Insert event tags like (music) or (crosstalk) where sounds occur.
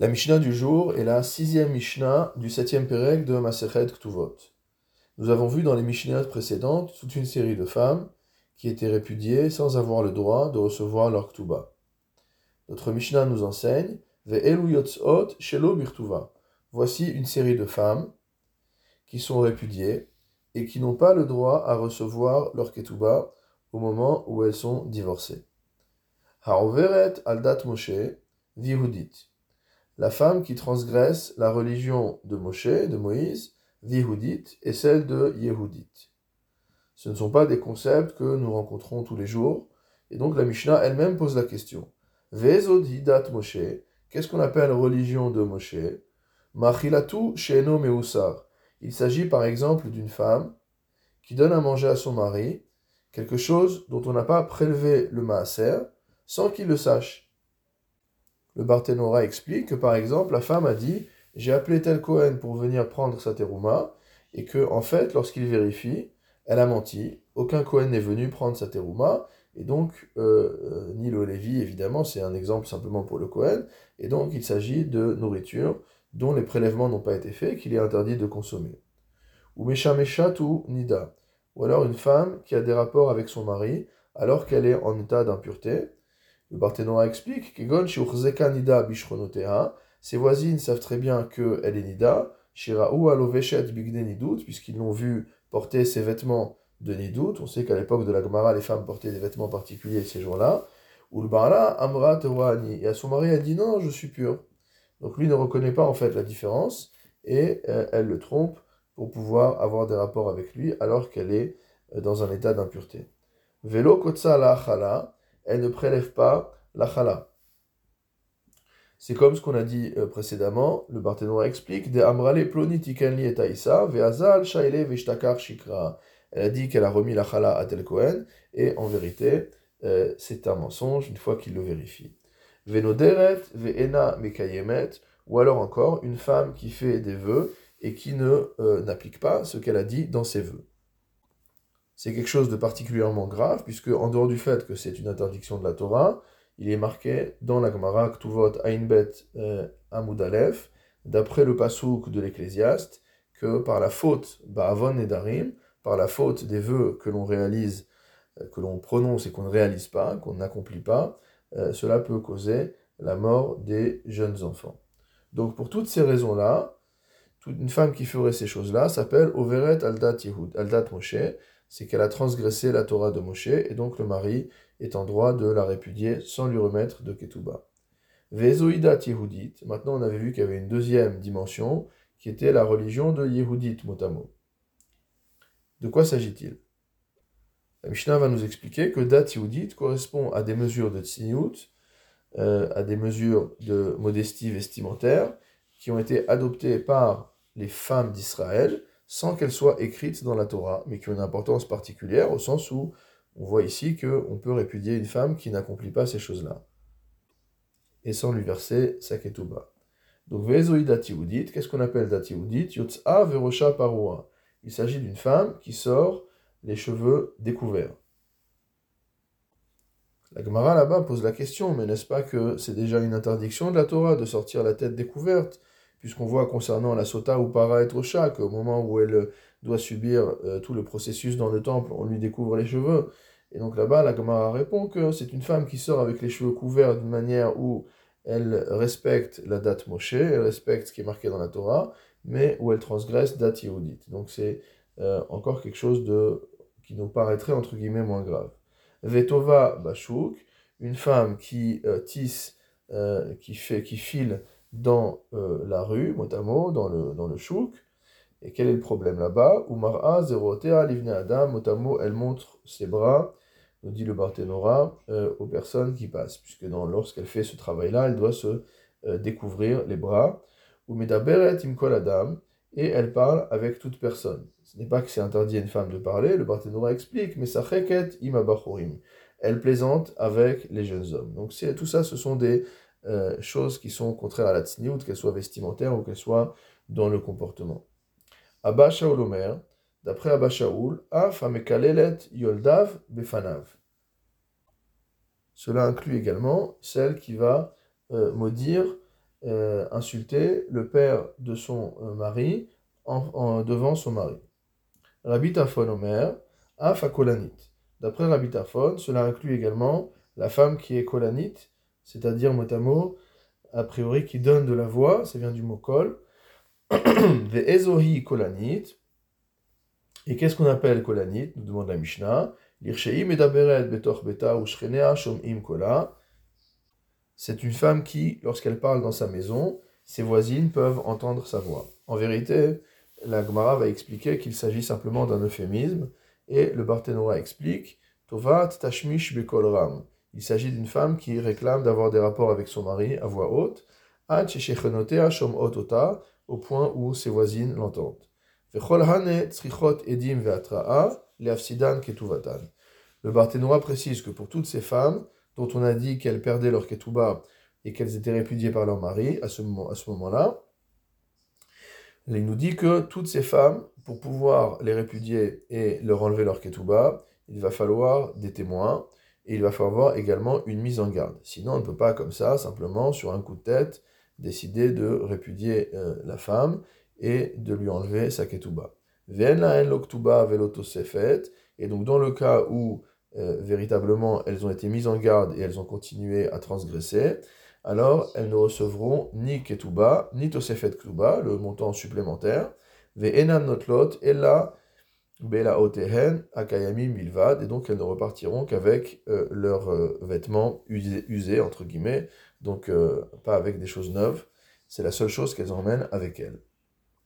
La Mishnah du jour est la sixième Mishnah du septième Pérec de Masechet Ktuvot. Nous avons vu dans les Mishnahs précédentes toute une série de femmes qui étaient répudiées sans avoir le droit de recevoir leur Ktuba. Notre Mishnah nous enseigne shelo birtuva. Voici une série de femmes qui sont répudiées et qui n'ont pas le droit à recevoir leur Ketuba au moment où elles sont divorcées. Haoveret aldat Moshe vihudit la femme qui transgresse la religion de Moshe, de Moïse, Vihoudite, et celle de Yehudite. Ce ne sont pas des concepts que nous rencontrons tous les jours, et donc la Mishnah elle-même pose la question. Vezodidat Moshe, qu'est-ce qu'on appelle religion de Moshe? Machilatu sheeno meusar. Il s'agit par exemple d'une femme qui donne à manger à son mari quelque chose dont on n'a pas prélevé le maaser sans qu'il le sache. Le Barthénora explique que par exemple, la femme a dit J'ai appelé tel Cohen pour venir prendre sa terouma, et que en fait, lorsqu'il vérifie, elle a menti. Aucun Cohen n'est venu prendre sa terouma, et donc, euh, euh, ni le Lévi, évidemment, c'est un exemple simplement pour le Cohen, et donc il s'agit de nourriture dont les prélèvements n'ont pas été faits, qu'il est interdit de consommer. Ou Mesha ou Nida, ou alors une femme qui a des rapports avec son mari alors qu'elle est en état d'impureté, le Barthénora explique que nida ses voisines savent très bien qu'elle est nida, shiraou nidut, puisqu'ils l'ont vu porter ses vêtements de nidut. On sait qu'à l'époque de la Gemara, les femmes portaient des vêtements particuliers ces jours-là. Amra Et à son mari, elle dit non, je suis pure. Donc lui ne reconnaît pas en fait la différence et euh, elle le trompe pour pouvoir avoir des rapports avec lui alors qu'elle est euh, dans un état d'impureté. Velo kotsa elle ne prélève pas la chala. C'est comme ce qu'on a dit euh, précédemment, le Barthénois explique shikra. Elle a dit qu'elle a remis la chala à tel Cohen, et en vérité, euh, c'est un mensonge une fois qu'il le vérifie. Ve'noderet ve'ena mekayemet, ou alors encore une femme qui fait des vœux et qui ne euh, n'applique pas ce qu'elle a dit dans ses vœux c'est quelque chose de particulièrement grave, puisque en dehors du fait que c'est une interdiction de la Torah, il est marqué dans la Gemara Ktuvot Ainbet euh, Amud d'après le pasouk de l'Ecclésiaste, que par la faute Ba'avon et Darim, par la faute des vœux que l'on réalise, euh, que l'on prononce et qu'on ne réalise pas, qu'on n'accomplit pas, euh, cela peut causer la mort des jeunes enfants. Donc pour toutes ces raisons-là, une femme qui ferait ces choses-là s'appelle Overet Aldat Yehud, Aldat Moshe, c'est qu'elle a transgressé la Torah de Moshe, et donc le mari est en droit de la répudier sans lui remettre de Ketouba. Vezoïdat Yehudit, maintenant on avait vu qu'il y avait une deuxième dimension, qui était la religion de Yehudit motamo. De quoi s'agit-il? La Mishnah va nous expliquer que Dat Yehudit correspond à des mesures de tsniout, euh, à des mesures de modestie vestimentaire, qui ont été adoptées par les femmes d'Israël, sans qu'elles soient écrites dans la Torah, mais qui ont une importance particulière au sens où on voit ici qu'on peut répudier une femme qui n'accomplit pas ces choses-là, et sans lui verser sa ketouba. Donc, Vezoï qu'est-ce qu'on appelle Datiudit? Yotza Verosha Paroa. Il s'agit d'une femme qui sort les cheveux découverts. La Gemara là-bas pose la question, mais n'est-ce pas que c'est déjà une interdiction de la Torah de sortir la tête découverte? Puisqu'on voit concernant la sota ou para être chat qu'au moment où elle doit subir euh, tout le processus dans le temple, on lui découvre les cheveux. Et donc là-bas, la Gemara répond que c'est une femme qui sort avec les cheveux couverts d'une manière où elle respecte la date Moshe, elle respecte ce qui est marqué dans la Torah, mais où elle transgresse date Yehudit. Donc c'est euh, encore quelque chose de, qui nous paraîtrait entre guillemets moins grave. Vetova Bashuk, une femme qui euh, tisse, qui, fait, qui file dans euh, la rue, mot dans le, dans le chouk. Et quel est le problème là-bas? Umara, Zerotea, Livne Adam, mot elle montre ses bras, nous dit le Barthénora, euh, aux personnes qui passent, puisque lorsqu'elle fait ce travail-là, elle doit se euh, découvrir les bras. Umedaberet Imkol Adam, et elle parle avec toute personne. Ce n'est pas que c'est interdit à une femme de parler, le Barthénora explique, mais sa cheket imabachorim. Elle plaisante avec les jeunes hommes. Donc tout ça, ce sont des euh, choses qui sont contraires à la tsniout, qu'elles soient vestimentaires ou qu'elles soient dans le comportement. Abba Shaul Omer, d'après Abba Shaul, Af yoldav befanav. Cela inclut également celle qui va euh, maudire euh, insulter le père de son mari en, devant son mari. Rabbi Tafon Omer, Af Kolanit. D'après Rabbi Tafon, cela inclut également la femme qui est kolanite, c'est-à-dire mot à mot, a priori qui donne de la voix, ça vient du mot kol. (clears throat) Ve'ezohi kolanit. Et qu'est-ce qu'on appelle kolanit? Nous demande la Mishnah. C'est une femme qui, lorsqu'elle parle dans sa maison, ses voisines peuvent entendre sa voix. En vérité, la Gemara va expliquer qu'il s'agit simplement d'un euphémisme, et le Barthénois explique Tovat tashmish bekolram. Il s'agit d'une femme qui réclame d'avoir des rapports avec son mari à voix haute, au point où ses voisines l'entendent. Le Barthénois précise que pour toutes ces femmes dont on a dit qu'elles perdaient leur ketouba et qu'elles étaient répudiées par leur mari à ce moment-là, il nous dit que toutes ces femmes, pour pouvoir les répudier et leur enlever leur ketouba, il va falloir des témoins et il va falloir également une mise en garde. Sinon, on ne peut pas comme ça, simplement, sur un coup de tête, décider de répudier euh, la femme et de lui enlever sa ketouba. Et donc, dans le cas où euh, véritablement elles ont été mises en garde et elles ont continué à transgresser, alors elles ne recevront ni ketouba, ni tosefet ketouba, le montant supplémentaire, notlot, ella bela otehen akayami milvad, et donc elles ne repartiront qu'avec euh, leurs euh, vêtements usés, entre guillemets, donc pas avec des choses neuves, c'est la seule chose qu'elles emmènent avec elles.